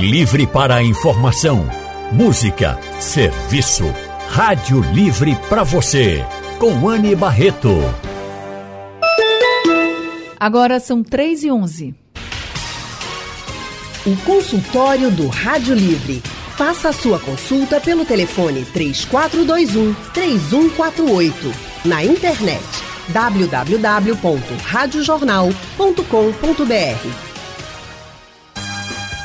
Livre para a informação, música, serviço. Rádio Livre para você, com Anne Barreto. Agora são 3 e 11. O consultório do Rádio Livre. Faça a sua consulta pelo telefone 3421 3148. Na internet www.radiojornal.com.br.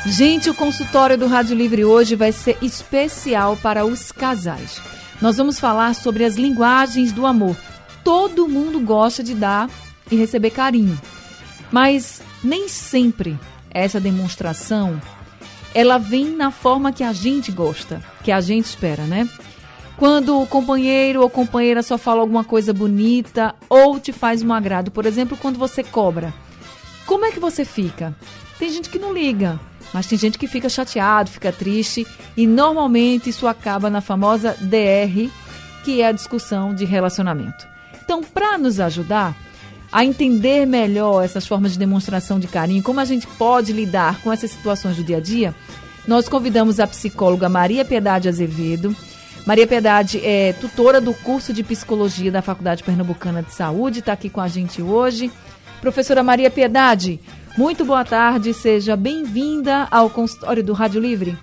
Gente, o consultório do Rádio Livre hoje vai ser especial para os casais. Nós vamos falar sobre as linguagens do amor. Todo mundo gosta de dar e receber carinho, mas nem sempre essa demonstração ela vem na forma que a gente gosta, que a gente espera, né? Quando o companheiro ou companheira só fala alguma coisa bonita ou te faz um agrado, por exemplo, quando você cobra, como é que você fica? Tem gente que não liga, mas tem gente que fica chateado, fica triste e normalmente isso acaba na famosa DR, que é a discussão de relacionamento. Então, para nos ajudar a entender melhor essas formas de demonstração de carinho, como a gente pode lidar com essas situações do dia a dia, nós convidamos a psicóloga Maria Piedade Azevedo. Maria Piedade é tutora do curso de psicologia da Faculdade Pernambucana de Saúde, está aqui com a gente hoje. Professora Maria Piedade, muito boa tarde, seja bem-vinda ao consultório do Rádio Livre.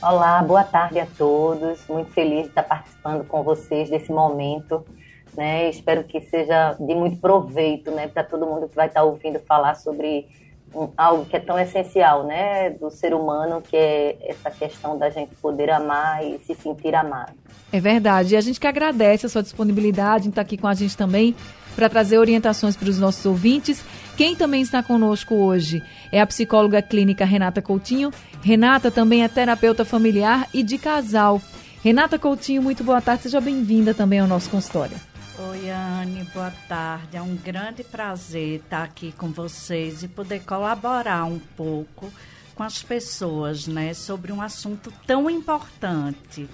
Olá, boa tarde a todos. Muito feliz de estar participando com vocês desse momento. Né? Espero que seja de muito proveito né, para todo mundo que vai estar ouvindo falar sobre algo que é tão essencial né, do ser humano, que é essa questão da gente poder amar e se sentir amado. É verdade. E a gente que agradece a sua disponibilidade em estar aqui com a gente também para trazer orientações para os nossos ouvintes. Quem também está conosco hoje é a psicóloga clínica Renata Coutinho. Renata também é terapeuta familiar e de casal. Renata Coutinho, muito boa tarde, seja bem-vinda também ao nosso consultório. Oi, Anne, boa tarde. É um grande prazer estar aqui com vocês e poder colaborar um pouco com as pessoas, né, sobre um assunto tão importante.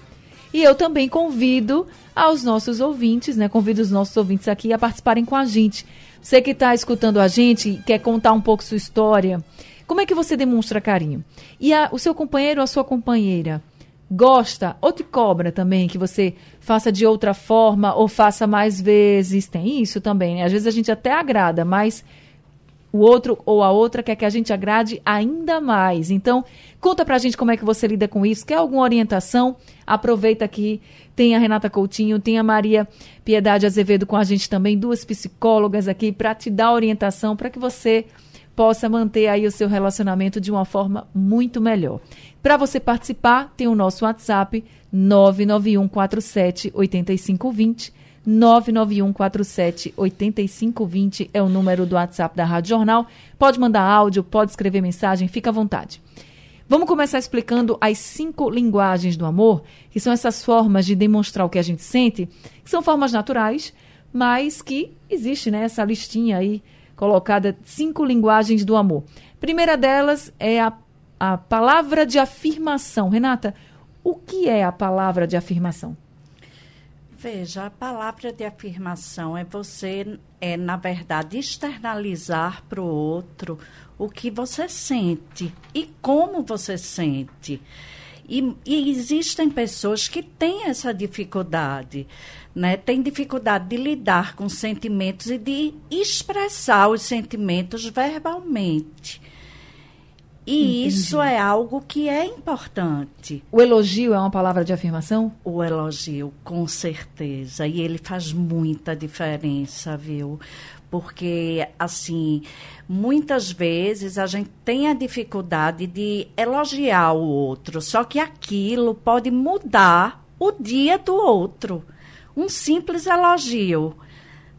E eu também convido aos nossos ouvintes, né? Convido os nossos ouvintes aqui a participarem com a gente. Você que está escutando a gente, quer contar um pouco sua história, como é que você demonstra carinho? E a, o seu companheiro ou a sua companheira gosta ou te cobra também que você faça de outra forma ou faça mais vezes? Tem isso também, né? Às vezes a gente até agrada, mas o outro ou a outra quer que a gente agrade ainda mais. Então, conta pra gente como é que você lida com isso. Quer alguma orientação? Aproveita que tem a Renata Coutinho, tem a Maria Piedade Azevedo com a gente também, duas psicólogas aqui para te dar orientação para que você possa manter aí o seu relacionamento de uma forma muito melhor. Para você participar, tem o nosso WhatsApp 99147 8520 991478520 é o número do WhatsApp da Rádio Jornal. Pode mandar áudio, pode escrever mensagem, fica à vontade. Vamos começar explicando as cinco linguagens do amor, que são essas formas de demonstrar o que a gente sente, que são formas naturais, mas que existe né, essa listinha aí colocada, cinco linguagens do amor. Primeira delas é a, a palavra de afirmação. Renata, o que é a palavra de afirmação? Veja, a palavra de afirmação é você, é na verdade, externalizar para o outro o que você sente e como você sente. E, e, existem pessoas que têm essa dificuldade, né? Tem dificuldade de lidar com sentimentos e de expressar os sentimentos verbalmente. E Entendi. isso é algo que é importante. O elogio é uma palavra de afirmação? O elogio, com certeza. E ele faz muita diferença, viu? Porque, assim, muitas vezes a gente tem a dificuldade de elogiar o outro, só que aquilo pode mudar o dia do outro. Um simples elogio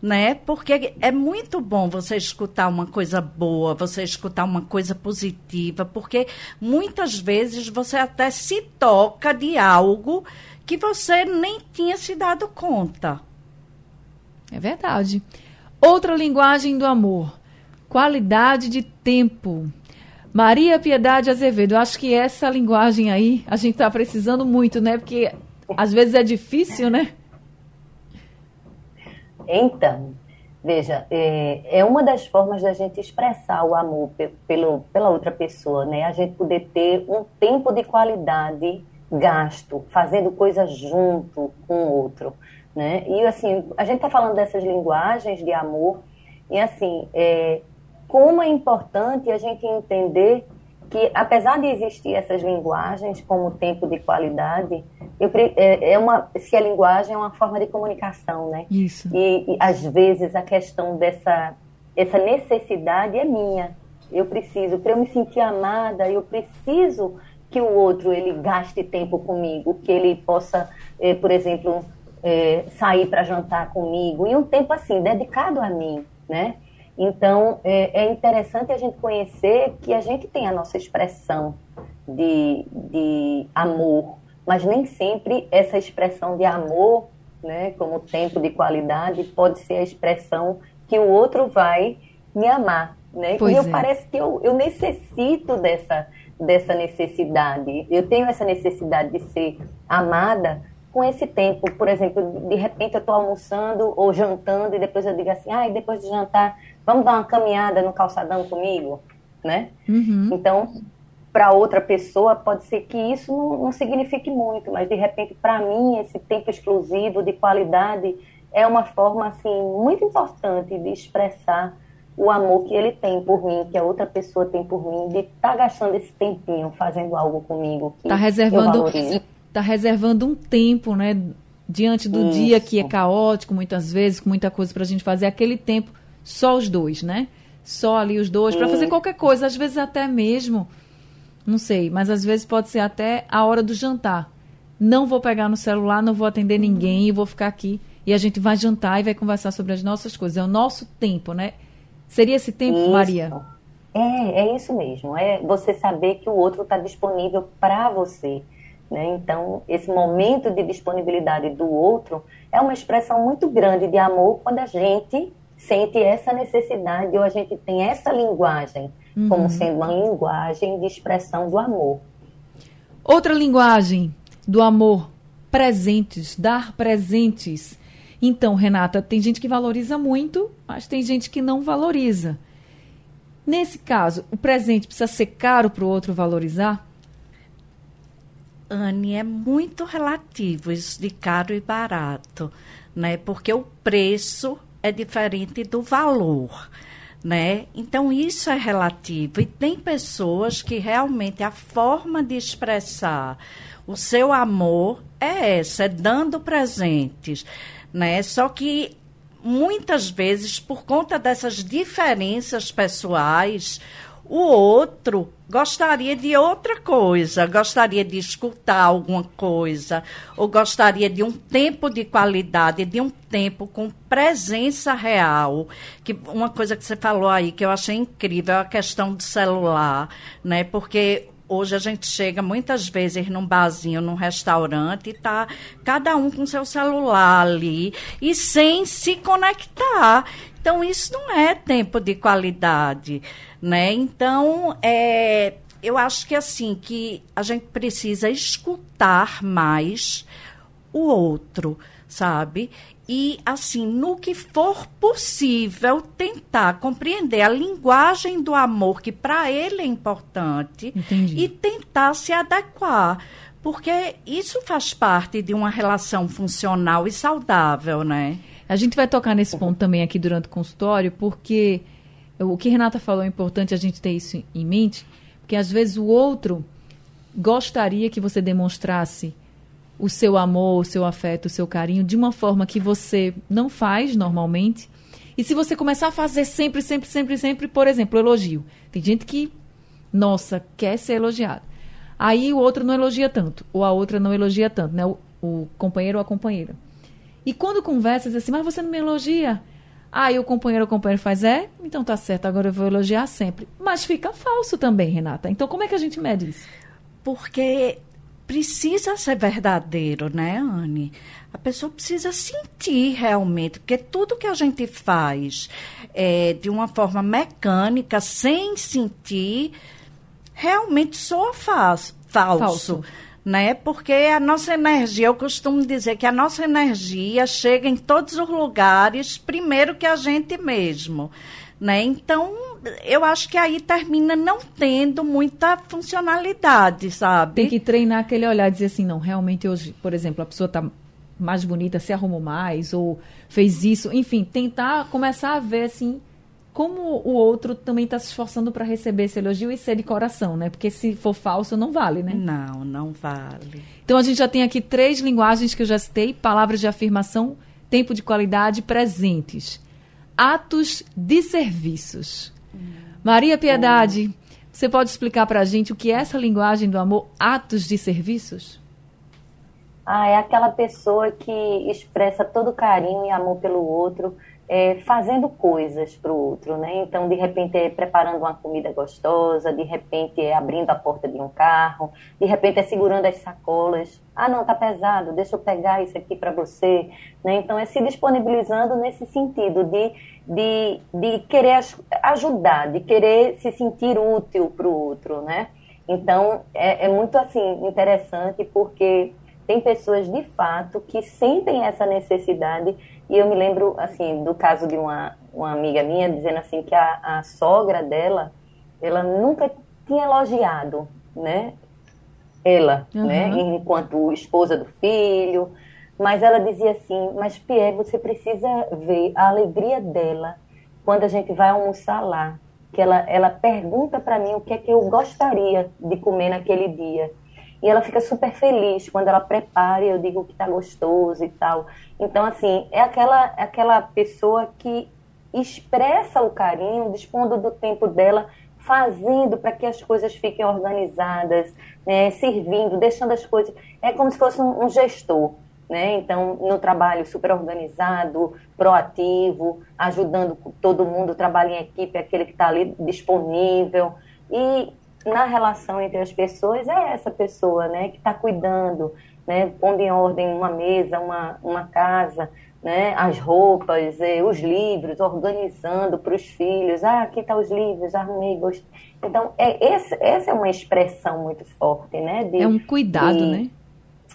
né? Porque é muito bom você escutar uma coisa boa, você escutar uma coisa positiva, porque muitas vezes você até se toca de algo que você nem tinha se dado conta. É verdade. Outra linguagem do amor, qualidade de tempo. Maria Piedade Azevedo, eu acho que essa linguagem aí a gente está precisando muito, né? Porque às vezes é difícil, né? Então, Veja, é, é, uma das formas da gente expressar o amor pelo, pela outra pessoa, né? A gente poder ter um tempo de qualidade gasto, fazendo coisas junto com o outro, né? E assim, a gente está falando dessas linguagens de amor e assim, é, como é importante a gente entender que apesar de existir essas linguagens como tempo de qualidade, eu, é, é uma se a linguagem é uma forma de comunicação, né? Isso. E, e às vezes a questão dessa essa necessidade é minha. Eu preciso, para eu me sentir amada, eu preciso que o outro ele gaste tempo comigo, que ele possa, eh, por exemplo, eh, sair para jantar comigo e um tempo assim dedicado a mim, né? Então, é, é, interessante a gente conhecer que a gente tem a nossa expressão de, de amor, mas nem sempre essa expressão de amor, né, como tempo de qualidade, pode ser a expressão que o outro vai me amar. Né? Pois e eu é. parece que eu, eu necessito dessa, dessa necessidade. Eu tenho essa necessidade de ser amada com esse tempo. Por exemplo, de repente eu estou almoçando ou jantando e depois eu digo assim, ah, depois de jantar Vamos dar uma caminhada no calçadão comigo, né? Uhum. Então, para outra pessoa pode ser que isso não, não signifique muito, mas de repente para mim esse tempo exclusivo de qualidade é uma forma assim muito importante de expressar o amor que ele tem por mim, que a outra pessoa tem por mim, de estar tá gastando esse tempinho fazendo algo comigo que tá reservando tá reservando um tempo, né, diante do Isso. dia que é caótico muitas vezes, com muita coisa para a gente fazer, aquele tempo só os dois, né? Só ali os dois, para fazer qualquer coisa, às vezes até mesmo, não sei, mas às vezes pode ser até a hora do jantar. Não vou pegar no celular, não vou atender ninguém e vou ficar aqui. E a gente vai jantar e vai conversar sobre as nossas coisas. É o nosso tempo, né? Seria esse tempo, isso. Maria? É, é isso mesmo. É você saber que o outro está disponível para você. Né? Então, esse momento de disponibilidade do outro é uma expressão muito grande de amor quando a gente sente essa necessidade ou a gente tem essa linguagem uhum. como sendo uma linguagem de expressão do amor. Outra linguagem do amor, presentes, dar presentes. Então, Renata, tem gente que valoriza muito, mas tem gente que não valoriza. Nesse caso, o presente precisa ser caro para o outro valorizar? Anne, é muito relativo isso de caro e barato, né? Porque o preço é diferente do valor. Né? Então isso é relativo e tem pessoas que realmente a forma de expressar o seu amor é essa, é dando presentes, né? Só que muitas vezes por conta dessas diferenças pessoais, o outro gostaria de outra coisa, gostaria de escutar alguma coisa, ou gostaria de um tempo de qualidade, de um tempo com presença real. Que uma coisa que você falou aí que eu achei incrível é a questão do celular, né? Porque Hoje a gente chega muitas vezes num barzinho, num restaurante, e tá cada um com seu celular ali e sem se conectar. Então, isso não é tempo de qualidade, né? Então, é, eu acho que assim, que a gente precisa escutar mais o outro, sabe? E, assim, no que for possível, tentar compreender a linguagem do amor, que para ele é importante, Entendi. e tentar se adequar. Porque isso faz parte de uma relação funcional e saudável, né? A gente vai tocar nesse ponto também aqui durante o consultório, porque o que Renata falou é importante a gente ter isso em mente, porque às vezes o outro gostaria que você demonstrasse o seu amor, o seu afeto, o seu carinho de uma forma que você não faz normalmente. E se você começar a fazer sempre, sempre, sempre, sempre, por exemplo, elogio. Tem gente que, nossa, quer ser elogiado. Aí o outro não elogia tanto, ou a outra não elogia tanto, né? O, o companheiro ou a companheira. E quando conversa, diz assim, mas você não me elogia? Aí o companheiro ou companheiro faz, é, então tá certo, agora eu vou elogiar sempre. Mas fica falso também, Renata. Então como é que a gente mede isso? Porque precisa ser verdadeiro, né, Anne? A pessoa precisa sentir realmente, porque tudo que a gente faz é, de uma forma mecânica, sem sentir, realmente soa falso. falso. Né? Porque a nossa energia, eu costumo dizer que a nossa energia chega em todos os lugares, primeiro que a gente mesmo, né? Então, eu acho que aí termina não tendo muita funcionalidade, sabe? Tem que treinar aquele olhar, dizer assim, não, realmente hoje, por exemplo, a pessoa está mais bonita, se arrumou mais, ou fez isso, enfim, tentar começar a ver assim como o outro também está se esforçando para receber esse elogio e ser de coração, né? Porque se for falso, não vale, né? Não, não vale. Então a gente já tem aqui três linguagens que eu já citei: palavras de afirmação, tempo de qualidade, presentes. Atos de serviços. Hum. Maria Piedade, você pode explicar para a gente o que é essa linguagem do amor, atos de serviços? Ah, é aquela pessoa que expressa todo carinho e amor pelo outro é, fazendo coisas para o outro, né? Então, de repente, é preparando uma comida gostosa, de repente, é abrindo a porta de um carro, de repente, é segurando as sacolas. Ah, não, tá pesado, deixa eu pegar isso aqui para você. Né? Então, é se disponibilizando nesse sentido de, de, de querer ajudar, de querer se sentir útil para o outro, né? Então, é, é muito, assim, interessante porque tem pessoas, de fato, que sentem essa necessidade e eu me lembro, assim, do caso de uma, uma amiga minha dizendo assim que a, a sogra dela, ela nunca tinha elogiado, né? Ela, uhum. né? Enquanto esposa do filho. Mas ela dizia assim, mas Pierre, você precisa ver a alegria dela quando a gente vai almoçar lá. Que ela, ela pergunta para mim o que é que eu gostaria de comer naquele dia. E ela fica super feliz quando ela prepara e eu digo que tá gostoso e tal. Então, assim, é aquela, é aquela pessoa que expressa o carinho, dispondo do tempo dela, fazendo para que as coisas fiquem organizadas, né, servindo, deixando as coisas. É como se fosse um, um gestor. Né? Então, no trabalho super organizado, proativo, ajudando todo mundo, trabalho em equipe, aquele que está ali disponível. E na relação entre as pessoas é essa pessoa, né, que está cuidando, né, pondo em ordem uma mesa, uma, uma casa, né, as roupas, eh, os livros, organizando para os filhos. Ah, aqui estão tá os livros, arrumei, gostei. Então, é, esse, essa é uma expressão muito forte, né? De, é um cuidado, de, né?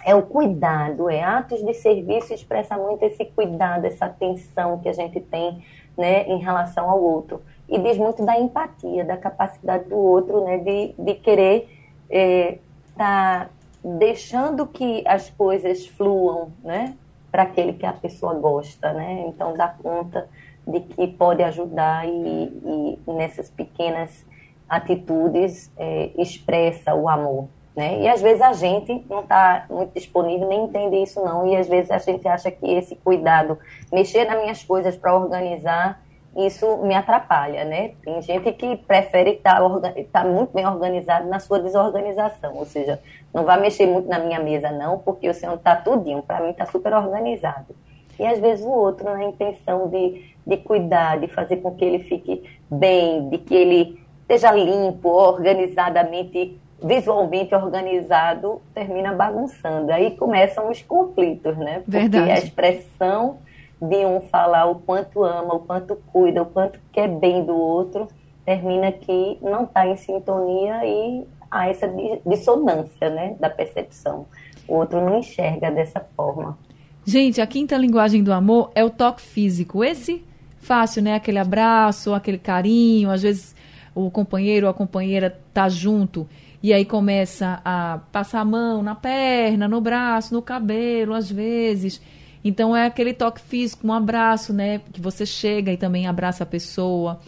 É o cuidado, é atos de serviço expressa muito esse cuidado, essa atenção que a gente tem, né, em relação ao outro e diz muito da empatia, da capacidade do outro, né, de, de querer estar é, tá deixando que as coisas fluam, né, para aquele que a pessoa gosta, né, então dá conta de que pode ajudar e, e nessas pequenas atitudes é, expressa o amor, né? E às vezes a gente não está muito disponível, nem entende isso não, e às vezes a gente acha que esse cuidado, mexer nas minhas coisas para organizar, isso me atrapalha, né? Tem gente que prefere estar tá, tá muito bem organizado na sua desorganização, ou seja, não vai mexer muito na minha mesa não, porque o senhor está tudinho, para mim está super organizado. E às vezes o outro na intenção de, de cuidar, de fazer com que ele fique bem, de que ele esteja limpo, organizadamente, visualmente organizado, termina bagunçando. Aí começam os conflitos, né? Porque Verdade. a expressão de um falar o quanto ama, o quanto cuida, o quanto quer bem do outro, termina que não está em sintonia e há essa dissonância né, da percepção. O outro não enxerga dessa forma. Gente, a quinta linguagem do amor é o toque físico. Esse fácil, né? Aquele abraço, aquele carinho, às vezes o companheiro ou a companheira tá junto e aí começa a passar a mão na perna, no braço, no cabelo, às vezes. Então é aquele toque físico, um abraço, né? Que você chega e também abraça a pessoa.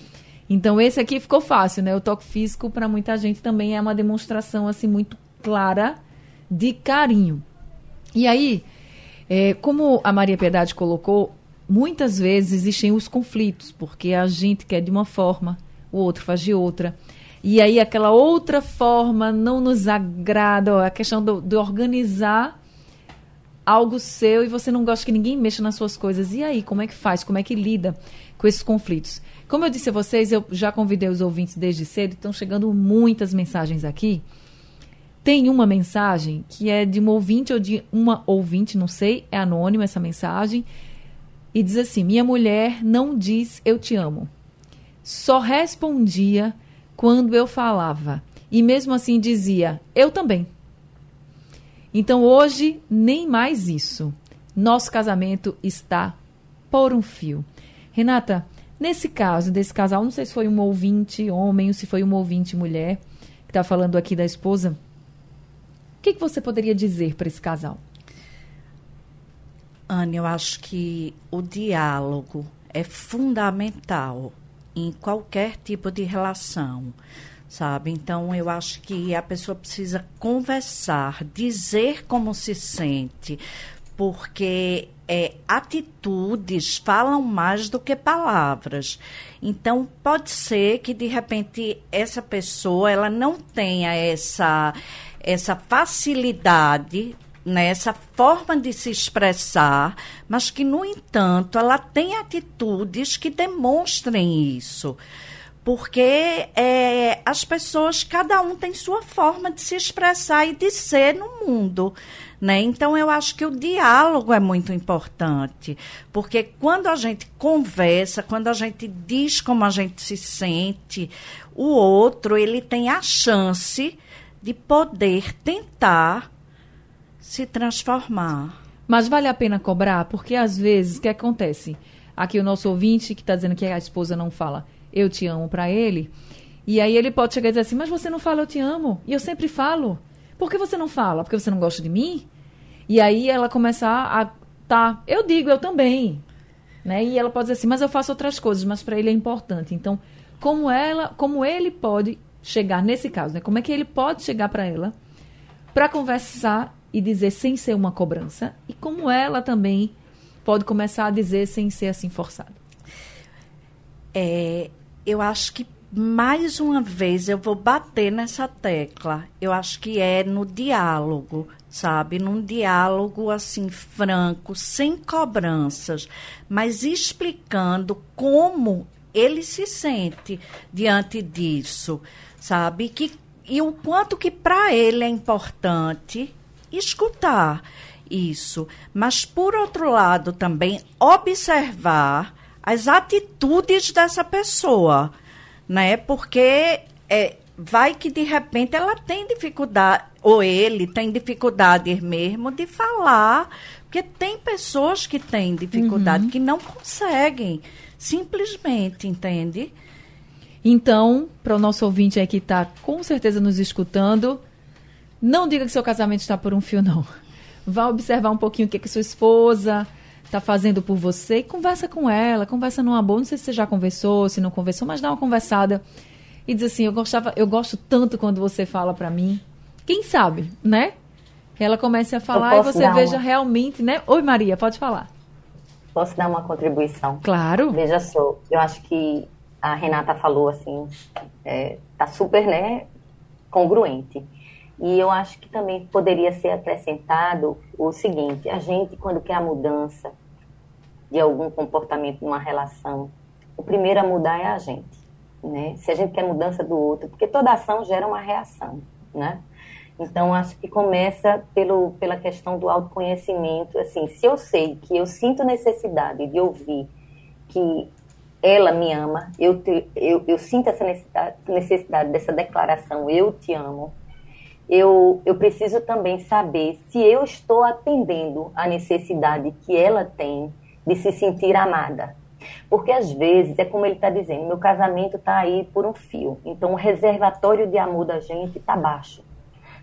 Então esse aqui ficou fácil, né? O toque físico para muita gente também é uma demonstração assim muito clara de carinho. E aí, é, como a Maria Piedade colocou, muitas vezes existem os conflitos, porque a gente quer de uma forma, o outro faz de outra. E aí aquela outra forma não nos agrada, ó, a questão do, de organizar algo seu e você não gosta que ninguém mexa nas suas coisas. E aí, como é que faz? Como é que lida com esses conflitos? Como eu disse a vocês, eu já convidei os ouvintes desde cedo, estão chegando muitas mensagens aqui. Tem uma mensagem que é de um ouvinte ou de uma ouvinte, não sei, é anônima essa mensagem, e diz assim: Minha mulher não diz eu te amo. Só respondia quando eu falava. E mesmo assim dizia, eu também. Então hoje, nem mais isso. Nosso casamento está por um fio. Renata, nesse caso desse casal, não sei se foi um ouvinte homem ou se foi um ouvinte mulher que está falando aqui da esposa. O que, que você poderia dizer para esse casal? Ana, eu acho que o diálogo é fundamental em qualquer tipo de relação, sabe? Então, eu acho que a pessoa precisa conversar, dizer como se sente, porque é, atitudes falam mais do que palavras. Então, pode ser que, de repente, essa pessoa ela não tenha essa, essa facilidade nessa forma de se expressar, mas que, no entanto, ela tem atitudes que demonstrem isso. Porque é, as pessoas, cada um tem sua forma de se expressar e de ser no mundo. Né? Então, eu acho que o diálogo é muito importante, porque quando a gente conversa, quando a gente diz como a gente se sente, o outro ele tem a chance de poder tentar se transformar. Mas vale a pena cobrar? Porque às vezes, o que acontece? Aqui o nosso ouvinte que está dizendo que a esposa não fala eu te amo para ele, e aí ele pode chegar e dizer assim, mas você não fala eu te amo, e eu sempre falo. Por que você não fala? Porque você não gosta de mim? E aí ela começar a, tá, eu digo, eu também. Né? E ela pode dizer assim, mas eu faço outras coisas, mas para ele é importante. Então, como ela, como ele pode chegar nesse caso, né? Como é que ele pode chegar para ela para conversar e dizer sem ser uma cobrança e como ela também pode começar a dizer sem ser assim forçado. É, eu acho que mais uma vez eu vou bater nessa tecla. Eu acho que é no diálogo, sabe? Num diálogo assim franco, sem cobranças, mas explicando como ele se sente diante disso, sabe? Que e o quanto que para ele é importante escutar isso, mas por outro lado também observar as atitudes dessa pessoa, né? Porque é, vai que de repente ela tem dificuldade, ou ele tem dificuldade mesmo de falar, porque tem pessoas que têm dificuldade, uhum. que não conseguem, simplesmente, entende? Então, para o nosso ouvinte aí que está com certeza nos escutando, não diga que seu casamento está por um fio, não. Vá observar um pouquinho o que, que sua esposa está fazendo por você e conversa com ela, conversa numa boa. Não sei se você já conversou, se não conversou, mas dá uma conversada e diz assim: eu gostava, eu gosto tanto quando você fala para mim. Quem sabe, né? Ela comece a falar e você veja uma... realmente, né? Oi, Maria, pode falar. Posso dar uma contribuição? Claro. Veja só, eu acho que a Renata falou assim, é, tá super, né, congruente. E eu acho que também poderia ser acrescentado o seguinte: a gente, quando quer a mudança de algum comportamento numa relação, o primeiro a mudar é a gente. Né? Se a gente quer mudança do outro, porque toda ação gera uma reação. Né? Então, acho que começa pelo, pela questão do autoconhecimento. Assim, se eu sei que eu sinto necessidade de ouvir que ela me ama, eu, te, eu, eu sinto essa necessidade, necessidade dessa declaração, eu te amo, eu, eu preciso também saber se eu estou atendendo a necessidade que ela tem de se sentir amada. Porque às vezes, é como ele está dizendo, meu casamento está aí por um fio. Então o reservatório de amor da gente está baixo.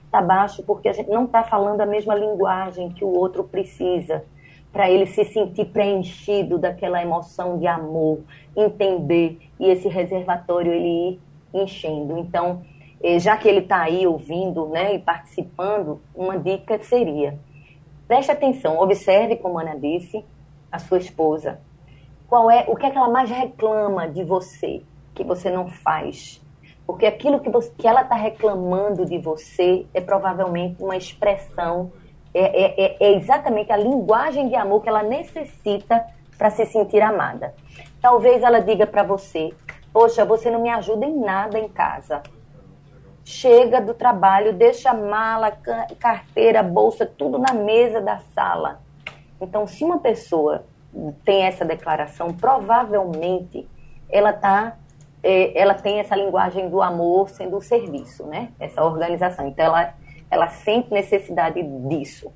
Está baixo porque a gente não está falando a mesma linguagem que o outro precisa para ele se sentir preenchido daquela emoção de amor, entender e esse reservatório ele ir enchendo. Então, eh, já que ele está aí ouvindo né, e participando, uma dica seria: preste atenção, observe, como a Ana disse, a sua esposa. Qual é o que, é que ela mais reclama de você que você não faz? Porque aquilo que, você, que ela está reclamando de você é provavelmente uma expressão, é, é, é, é exatamente a linguagem de amor que ela necessita para se sentir amada. Talvez ela diga para você: Poxa, você não me ajuda em nada em casa chega do trabalho, deixa mala, carteira, bolsa, tudo na mesa da sala. Então, se uma pessoa tem essa declaração, provavelmente ela tá, é, ela tem essa linguagem do amor sendo o serviço, né? Essa organização. Então, ela ela sente necessidade disso.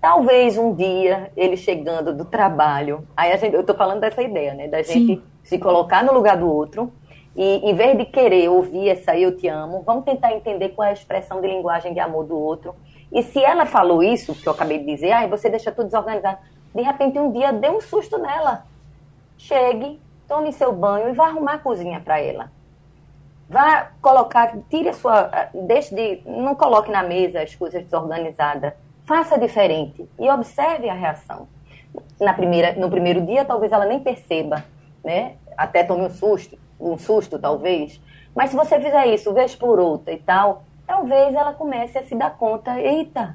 Talvez um dia ele chegando do trabalho, aí a gente, eu estou falando dessa ideia, né, da gente Sim. se colocar no lugar do outro e em vez de querer ouvir essa eu te amo, vamos tentar entender qual é a expressão de linguagem de amor do outro. E se ela falou isso, que eu acabei de dizer, ah, você deixa tudo desorganizado, de repente um dia dê um susto nela. Chegue, tome seu banho e vá arrumar a cozinha para ela. Vá colocar, tire a sua, deixe de, não coloque na mesa as coisas desorganizadas. Faça diferente e observe a reação. Na primeira, no primeiro dia, talvez ela nem perceba, né? Até tome um susto, um susto talvez. Mas se você fizer isso vez por outra e tal, talvez ela comece a se dar conta, eita,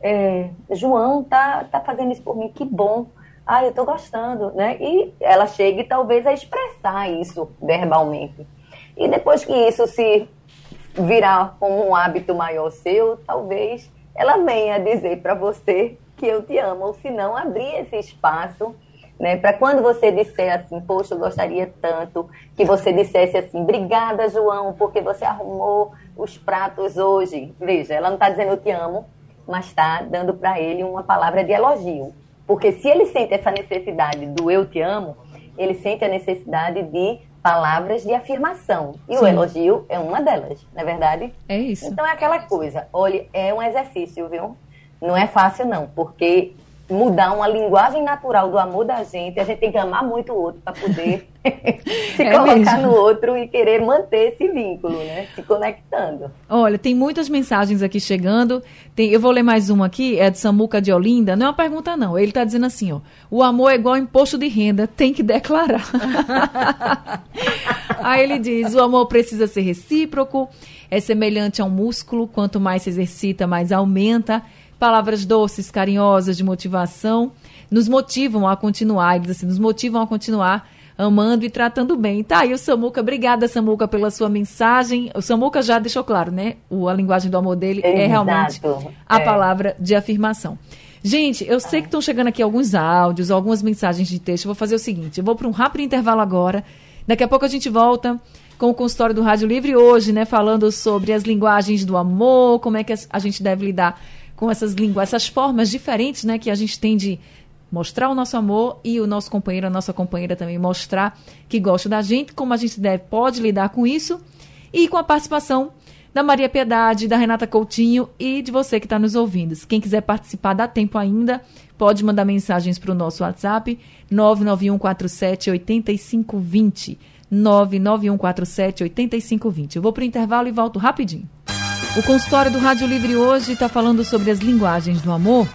é, João tá, tá fazendo isso por mim, que bom. Ah, eu tô gostando, né? E ela chegue talvez a expressar isso verbalmente. E depois que isso se virar como um hábito maior seu, talvez ela venha dizer para você que eu te amo, ou se não, abrir esse espaço, né, para quando você disser assim, poxa, eu gostaria tanto que você dissesse assim, obrigada, João, porque você arrumou os pratos hoje. Veja, ela não está dizendo eu te amo, mas está dando para ele uma palavra de elogio. Porque se ele sente essa necessidade do eu te amo, ele sente a necessidade de palavras de afirmação. E Sim. o elogio é uma delas, não é verdade? É isso. Então é aquela coisa, olha, é um exercício, viu? Não é fácil não, porque mudar uma linguagem natural do amor da gente, a gente tem que amar muito o outro para poder se é colocar mesmo. no outro e querer manter esse vínculo, né? Se conectando. Olha, tem muitas mensagens aqui chegando. Tem, eu vou ler mais uma aqui, é de Samuca de Olinda. Não é uma pergunta, não. Ele está dizendo assim, ó. O amor é igual imposto de renda, tem que declarar. Aí ele diz, o amor precisa ser recíproco, é semelhante a um músculo, quanto mais se exercita, mais aumenta palavras doces, carinhosas, de motivação, nos motivam a continuar, eles assim, nos motivam a continuar amando e tratando bem. Tá aí o Samuca, obrigada Samuca pela sua mensagem. O Samuca já deixou claro, né? O, a linguagem do amor dele é Exato. é realmente a é. palavra de afirmação. Gente, eu sei que estão chegando aqui alguns áudios, algumas mensagens de texto. Eu vou fazer o seguinte, eu vou para um rápido intervalo agora. Daqui a pouco a gente volta com o consultório do Rádio Livre hoje, né, falando sobre as linguagens do amor, como é que a gente deve lidar com essas línguas, essas formas diferentes, né, que a gente tem de mostrar o nosso amor e o nosso companheiro, a nossa companheira também mostrar que gosta da gente, como a gente deve, pode lidar com isso e com a participação da Maria Piedade, da Renata Coutinho e de você que está nos ouvindo. Quem quiser participar, dá tempo ainda, pode mandar mensagens para o nosso WhatsApp 99147 8520. 99147 8520. Eu vou para o intervalo e volto rapidinho. O consultório do Rádio Livre hoje está falando sobre as linguagens do amor.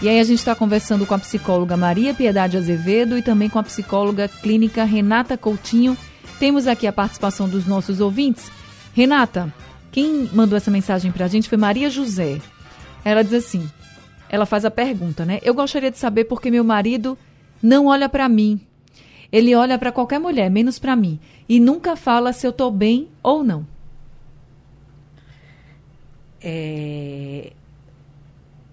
E aí a gente está conversando com a psicóloga Maria Piedade Azevedo e também com a psicóloga clínica Renata Coutinho. Temos aqui a participação dos nossos ouvintes. Renata, quem mandou essa mensagem para a gente foi Maria José. Ela diz assim, ela faz a pergunta, né? Eu gostaria de saber por que meu marido não olha para mim. Ele olha para qualquer mulher, menos para mim, e nunca fala se eu estou bem ou não é,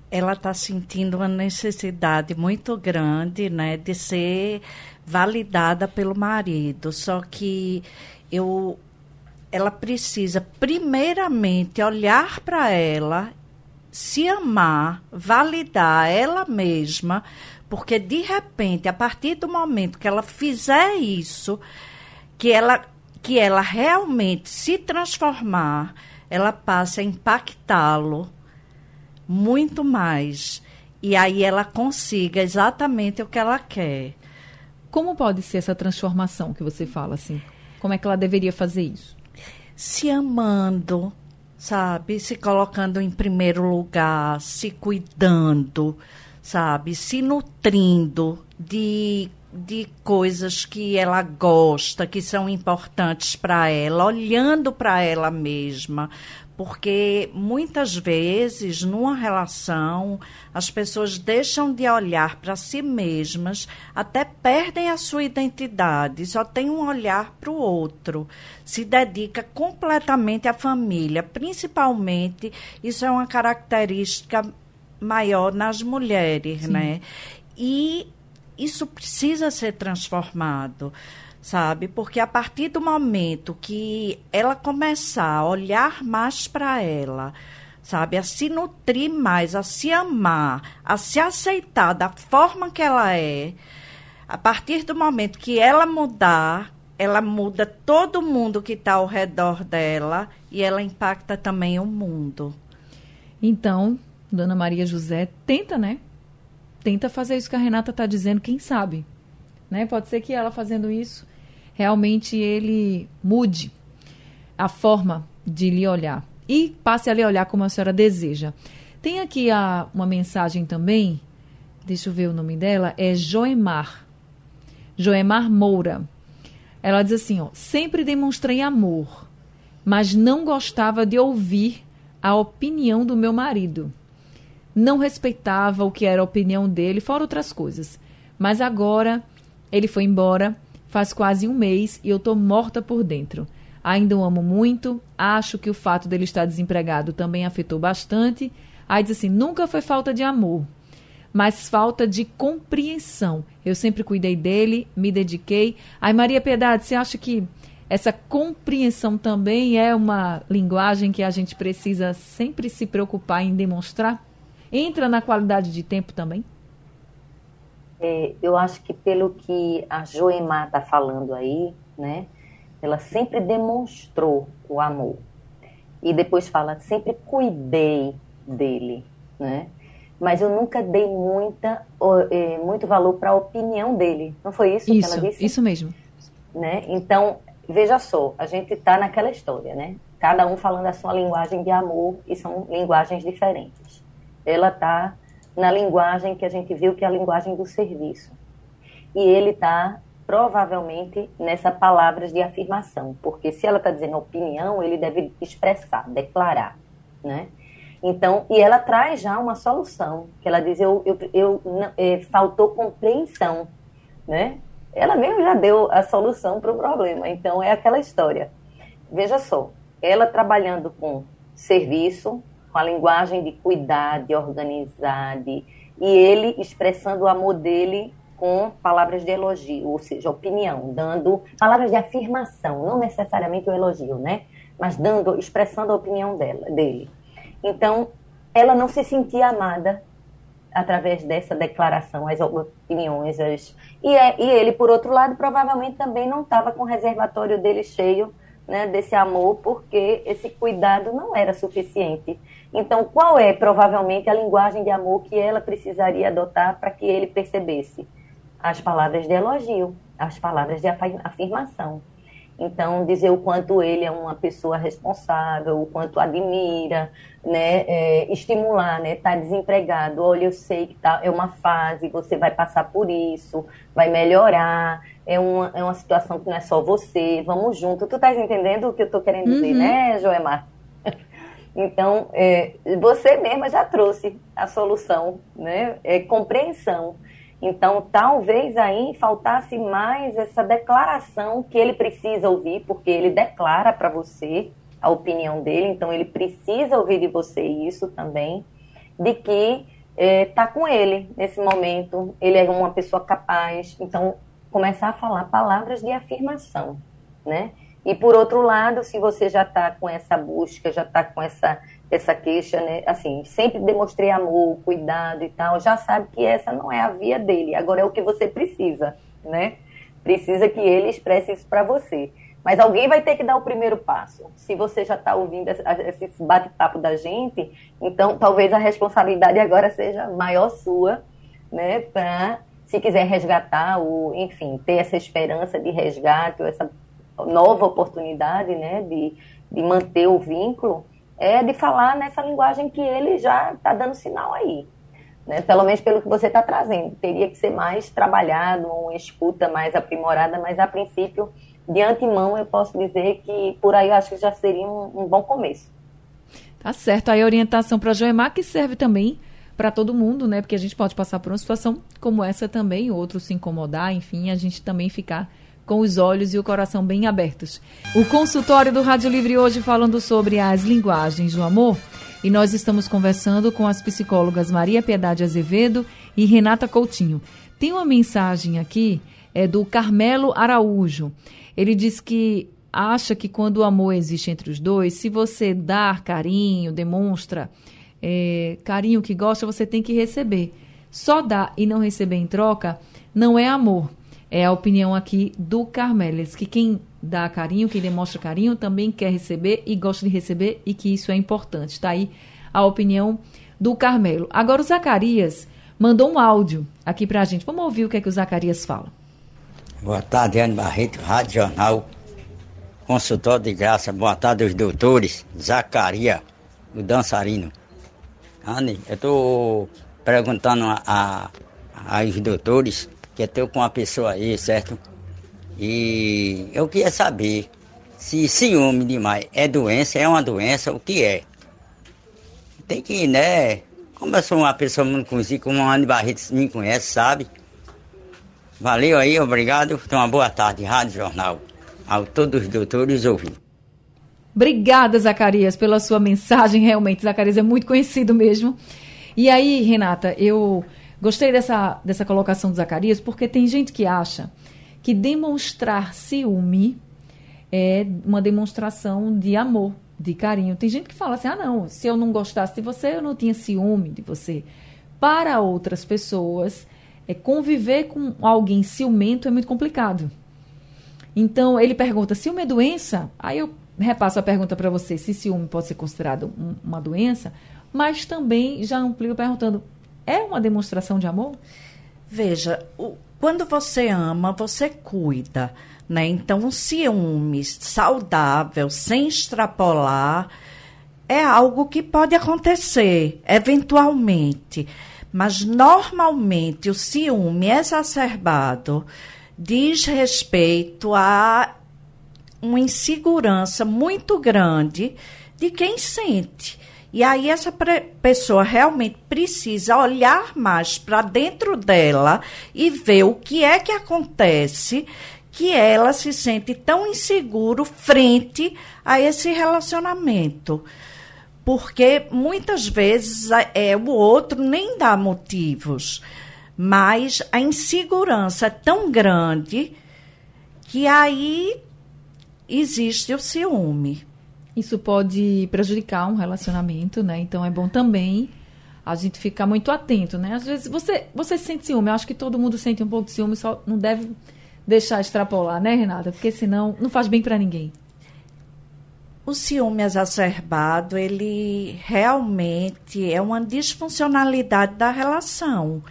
ela está sentindo uma necessidade muito grande, né, de ser validada pelo marido. Só que eu, ela precisa primeiramente olhar para ela, se amar, validar ela mesma, porque de repente, a partir do momento que ela fizer isso, que ela que ela realmente se transformar, ela passa a impactá-lo muito mais. E aí ela consiga exatamente o que ela quer. Como pode ser essa transformação que você fala assim? Como é que ela deveria fazer isso? Se amando, sabe? Se colocando em primeiro lugar, se cuidando, sabe? Se nutrindo de de coisas que ela gosta, que são importantes para ela, olhando para ela mesma, porque muitas vezes numa relação as pessoas deixam de olhar para si mesmas, até perdem a sua identidade, só tem um olhar para o outro, se dedica completamente à família, principalmente isso é uma característica maior nas mulheres, Sim. né? E isso precisa ser transformado, sabe? Porque a partir do momento que ela começar a olhar mais para ela, sabe? A se nutrir mais, a se amar, a se aceitar da forma que ela é. A partir do momento que ela mudar, ela muda todo mundo que está ao redor dela e ela impacta também o mundo. Então, Dona Maria José, tenta, né? Tenta fazer isso que a Renata está dizendo, quem sabe? Né? Pode ser que ela fazendo isso, realmente ele mude a forma de lhe olhar e passe a lhe olhar como a senhora deseja. Tem aqui a, uma mensagem também, deixa eu ver o nome dela, é Joemar. Joemar Moura. Ela diz assim, ó, sempre demonstrei amor, mas não gostava de ouvir a opinião do meu marido. Não respeitava o que era a opinião dele, fora outras coisas. Mas agora ele foi embora, faz quase um mês e eu tô morta por dentro. Ainda o amo muito, acho que o fato dele estar desempregado também afetou bastante. Aí diz assim: nunca foi falta de amor, mas falta de compreensão. Eu sempre cuidei dele, me dediquei. Aí, Maria Piedade, você acha que essa compreensão também é uma linguagem que a gente precisa sempre se preocupar em demonstrar? Entra na qualidade de tempo também? É, eu acho que pelo que a Joemar está falando aí, né? Ela sempre demonstrou o amor. E depois fala, sempre cuidei dele, né? Mas eu nunca dei muita, é, muito valor para a opinião dele. Não foi isso, isso que ela disse? Isso mesmo. Né? Então, veja só, a gente está naquela história, né? Cada um falando a sua linguagem de amor e são linguagens diferentes. Ela está na linguagem que a gente viu que é a linguagem do serviço. E ele está provavelmente nessa palavras de afirmação, porque se ela está dizendo opinião, ele deve expressar, declarar, né? Então, e ela traz já uma solução, que ela diz, eu, eu, eu é, faltou compreensão, né? Ela mesmo já deu a solução para o problema, então é aquela história. Veja só, ela trabalhando com serviço, com a linguagem de cuidar, de organizar, de, e ele expressando o amor dele com palavras de elogio, ou seja, opinião, dando palavras de afirmação, não necessariamente o elogio, né? Mas dando, expressando a opinião dela, dele. Então, ela não se sentia amada através dessa declaração, as opiniões, as... E, é, e ele, por outro lado, provavelmente também não estava com o reservatório dele cheio né, desse amor, porque esse cuidado não era suficiente. Então, qual é provavelmente a linguagem de amor que ela precisaria adotar para que ele percebesse? as palavras de elogio, as palavras de afirmação. Então, dizer o quanto ele é uma pessoa responsável, o quanto admira, né? É, estimular, né? Tá desempregado, olha, eu sei que tá, é uma fase, você vai passar por isso, vai melhorar, é uma, é uma situação que não é só você, vamos junto. Tu estás entendendo o que eu estou querendo dizer, uhum. né, Joemar? Então, é, você mesma já trouxe a solução, né? É compreensão. Então, talvez aí faltasse mais essa declaração que ele precisa ouvir, porque ele declara para você a opinião dele, então ele precisa ouvir de você isso também, de que está é, com ele nesse momento, ele é uma pessoa capaz, então começar a falar palavras de afirmação, né? E por outro lado, se você já está com essa busca, já está com essa essa queixa, né? Assim, sempre demonstrei amor, cuidado e tal, já sabe que essa não é a via dele. Agora é o que você precisa, né? Precisa que ele expresse isso para você. Mas alguém vai ter que dar o primeiro passo. Se você já está ouvindo esse bate-papo da gente, então talvez a responsabilidade agora seja maior sua, né? Para, se quiser resgatar, ou, enfim, ter essa esperança de resgate, ou essa nova oportunidade, né? De, de manter o vínculo, é de falar nessa linguagem que ele já está dando sinal aí. Né? Pelo menos pelo que você está trazendo. Teria que ser mais trabalhado, uma escuta mais aprimorada, mas a princípio, de antemão, eu posso dizer que por aí eu acho que já seria um, um bom começo. Tá certo. Aí a orientação para a Joemar que serve também para todo mundo, né? Porque a gente pode passar por uma situação como essa também, outro se incomodar, enfim, a gente também ficar com os olhos e o coração bem abertos. O consultório do Rádio Livre hoje falando sobre as linguagens do amor. E nós estamos conversando com as psicólogas Maria Piedade Azevedo e Renata Coutinho. Tem uma mensagem aqui é do Carmelo Araújo. Ele diz que acha que quando o amor existe entre os dois, se você dar carinho, demonstra é, carinho que gosta, você tem que receber. Só dar e não receber em troca não é amor. É a opinião aqui do Carmelis, que quem dá carinho, quem demonstra carinho, também quer receber e gosta de receber e que isso é importante. Está aí a opinião do Carmelo. Agora o Zacarias mandou um áudio aqui para a gente. Vamos ouvir o que é que o Zacarias fala. Boa tarde, Anne Barreto, Rádio Jornal, consultório de graça. Boa tarde aos doutores, Zacarias, o dançarino. Anne, eu estou perguntando a, a, aos doutores, que eu estou com uma pessoa aí, certo? E eu queria saber se ciúme demais é doença, é uma doença, o que é? Tem que, né? Como eu sou uma pessoa muito conhecida, como a Anne Barreto me conhece, sabe? Valeu aí, obrigado. Então, uma boa tarde, Rádio Jornal. Ao todos os doutores ouvintes. Obrigada, Zacarias, pela sua mensagem. Realmente, Zacarias é muito conhecido mesmo. E aí, Renata, eu gostei dessa, dessa colocação do Zacarias, porque tem gente que acha que demonstrar ciúme é uma demonstração de amor, de carinho. Tem gente que fala assim: ah, não, se eu não gostasse de você, eu não tinha ciúme de você. Para outras pessoas, é, conviver com alguém ciumento é muito complicado. Então, ele pergunta: ciúme é doença? Aí eu repasso a pergunta para você: se ciúme pode ser considerado um, uma doença, mas também já amplio perguntando: é uma demonstração de amor? Veja, o, quando você ama, você cuida. Né? Então, um ciúme saudável, sem extrapolar, é algo que pode acontecer, eventualmente. Mas, normalmente, o ciúme exacerbado diz respeito a uma insegurança muito grande de quem sente. E aí essa pessoa realmente precisa olhar mais para dentro dela e ver o que é que acontece que ela se sente tão inseguro frente a esse relacionamento. Porque muitas vezes é, o outro nem dá motivos, mas a insegurança é tão grande que aí existe o ciúme. Isso pode prejudicar um relacionamento, né? Então é bom também a gente ficar muito atento, né? Às vezes você, você sente ciúme, eu acho que todo mundo sente um pouco de ciúme, só não deve deixar extrapolar, né, Renata? Porque senão não faz bem para ninguém. O ciúme exacerbado, ele realmente é uma disfuncionalidade da relação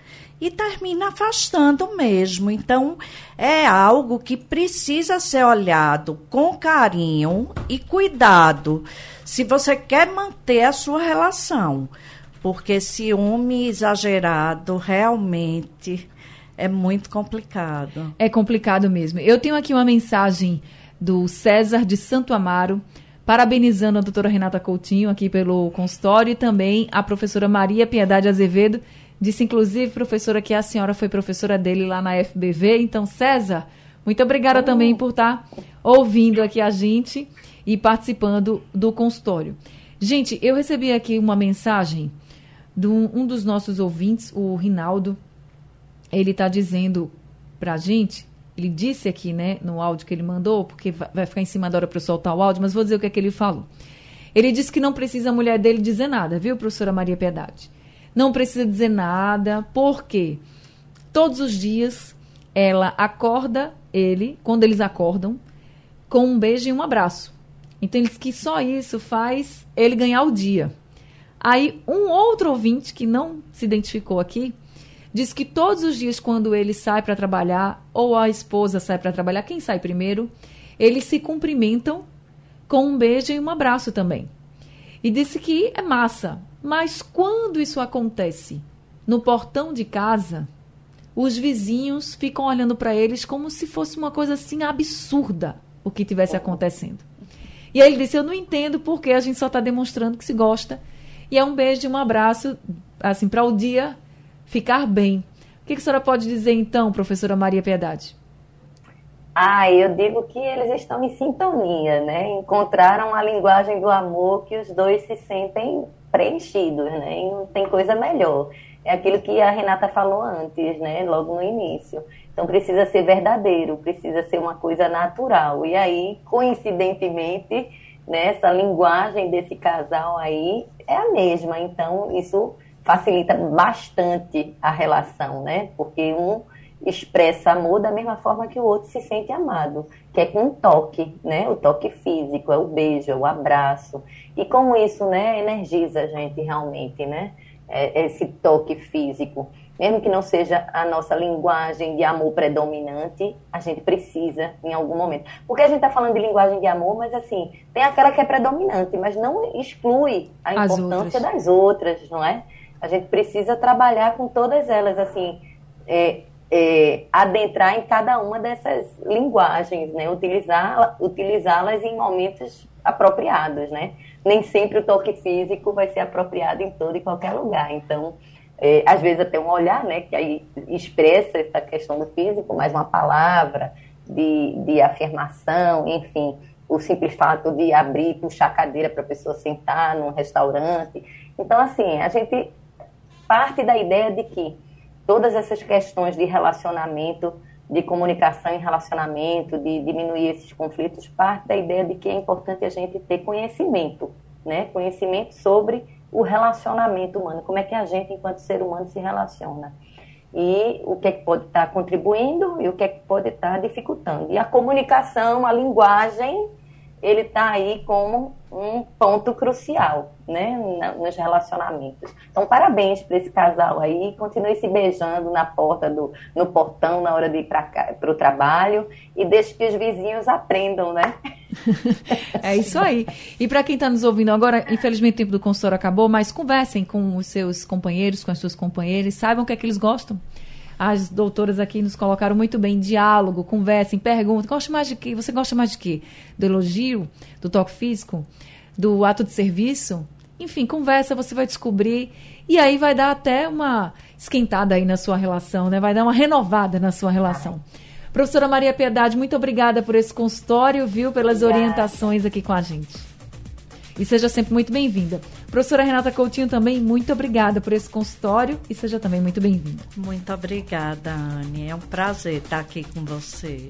e termina afastando mesmo. Então, é algo que precisa ser olhado com carinho e cuidado se você quer manter a sua relação. Porque ciúme exagerado realmente é muito complicado. É complicado mesmo. Eu tenho aqui uma mensagem do César de Santo Amaro, parabenizando a doutora Renata Coutinho aqui pelo consultório e também a professora Maria Piedade Azevedo. Disse, inclusive, professora, que a senhora foi professora dele lá na FBV. Então, César, muito obrigada oh. também por estar ouvindo aqui a gente e participando do consultório. Gente, eu recebi aqui uma mensagem de um, um dos nossos ouvintes, o Rinaldo ele está dizendo para a gente, ele disse aqui, né, no áudio que ele mandou, porque vai ficar em cima da hora para eu soltar o áudio, mas vou dizer o que é que ele falou. Ele disse que não precisa a mulher dele dizer nada, viu, professora Maria Piedade? Não precisa dizer nada, porque todos os dias ela acorda ele, quando eles acordam, com um beijo e um abraço. Então ele diz que só isso faz ele ganhar o dia. Aí um outro ouvinte que não se identificou aqui diz que todos os dias, quando ele sai para trabalhar, ou a esposa sai para trabalhar, quem sai primeiro, eles se cumprimentam com um beijo e um abraço também. E disse que é massa. Mas quando isso acontece no portão de casa, os vizinhos ficam olhando para eles como se fosse uma coisa assim absurda o que tivesse acontecendo. E aí ele disse: Eu não entendo porque a gente só está demonstrando que se gosta. E é um beijo e um abraço, assim, para o dia ficar bem. O que, a senhora pode dizer então, professora Maria Piedade? Ah, eu digo que eles estão em sintonia, né? Encontraram a linguagem do amor que os dois se sentem preenchidos, né? E não tem coisa melhor. é aquilo que a Renata falou antes, né? Logo no início. Então precisa ser verdadeiro, precisa ser uma coisa natural. E aí, coincidentemente, né, essa linguagem desse casal aí é a mesma. Então isso facilita bastante a relação, né? Porque um expressa amor da mesma forma que o outro se sente amado, que é com um toque, né? O toque físico, é o beijo, é o abraço. E como isso, né, energiza a gente realmente, né? É, esse toque físico. Mesmo que não seja a nossa linguagem de amor predominante, a gente precisa em algum momento. Porque a gente está falando de linguagem de amor, mas assim, tem aquela que é predominante, mas não exclui a importância outras. das outras, não é? A gente precisa trabalhar com todas elas, assim, é, é, adentrar em cada uma dessas linguagens, né? Utilizá-las utilizá em momentos apropriados, né? Nem sempre o toque físico vai ser apropriado em todo e qualquer lugar. Então, é, às vezes até um olhar, né? Que aí expressa essa questão do físico, mas uma palavra de, de afirmação, enfim, o simples fato de abrir puxar a cadeira para a pessoa sentar num restaurante. Então, assim, a gente parte da ideia de que todas essas questões de relacionamento, de comunicação em relacionamento, de diminuir esses conflitos, parte da ideia de que é importante a gente ter conhecimento, né? Conhecimento sobre o relacionamento humano, como é que a gente, enquanto ser humano, se relaciona. E o que, é que pode estar contribuindo e o que, é que pode estar dificultando. E a comunicação, a linguagem, ele está aí como um ponto crucial, né, nos relacionamentos. Então, parabéns para esse casal aí, continue se beijando na porta do, no portão na hora de ir para o trabalho e deixe que os vizinhos aprendam, né? é isso aí. E para quem está nos ouvindo agora, infelizmente o tempo do consultório acabou, mas conversem com os seus companheiros, com as suas companheiras, saibam o que é que eles gostam as doutoras aqui nos colocaram muito bem. Diálogo, conversem, perguntem. Gosta mais de quê? Você gosta mais de quê? Do elogio? Do toque físico? Do ato de serviço? Enfim, conversa, você vai descobrir. E aí vai dar até uma esquentada aí na sua relação, né? Vai dar uma renovada na sua relação. Professora Maria Piedade, muito obrigada por esse consultório, viu? Pelas Obrigada. orientações aqui com a gente. E seja sempre muito bem-vinda. Professora Renata Coutinho também, muito obrigada por esse consultório e seja também muito bem-vinda. Muito obrigada, Anne. É um prazer estar aqui com você.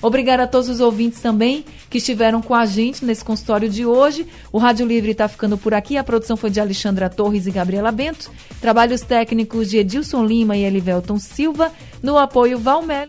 Obrigada a todos os ouvintes também que estiveram com a gente nesse consultório de hoje. O Rádio Livre está ficando por aqui. A produção foi de Alexandra Torres e Gabriela Bento. Trabalhos técnicos de Edilson Lima e Elivelton Silva. No apoio Valmel.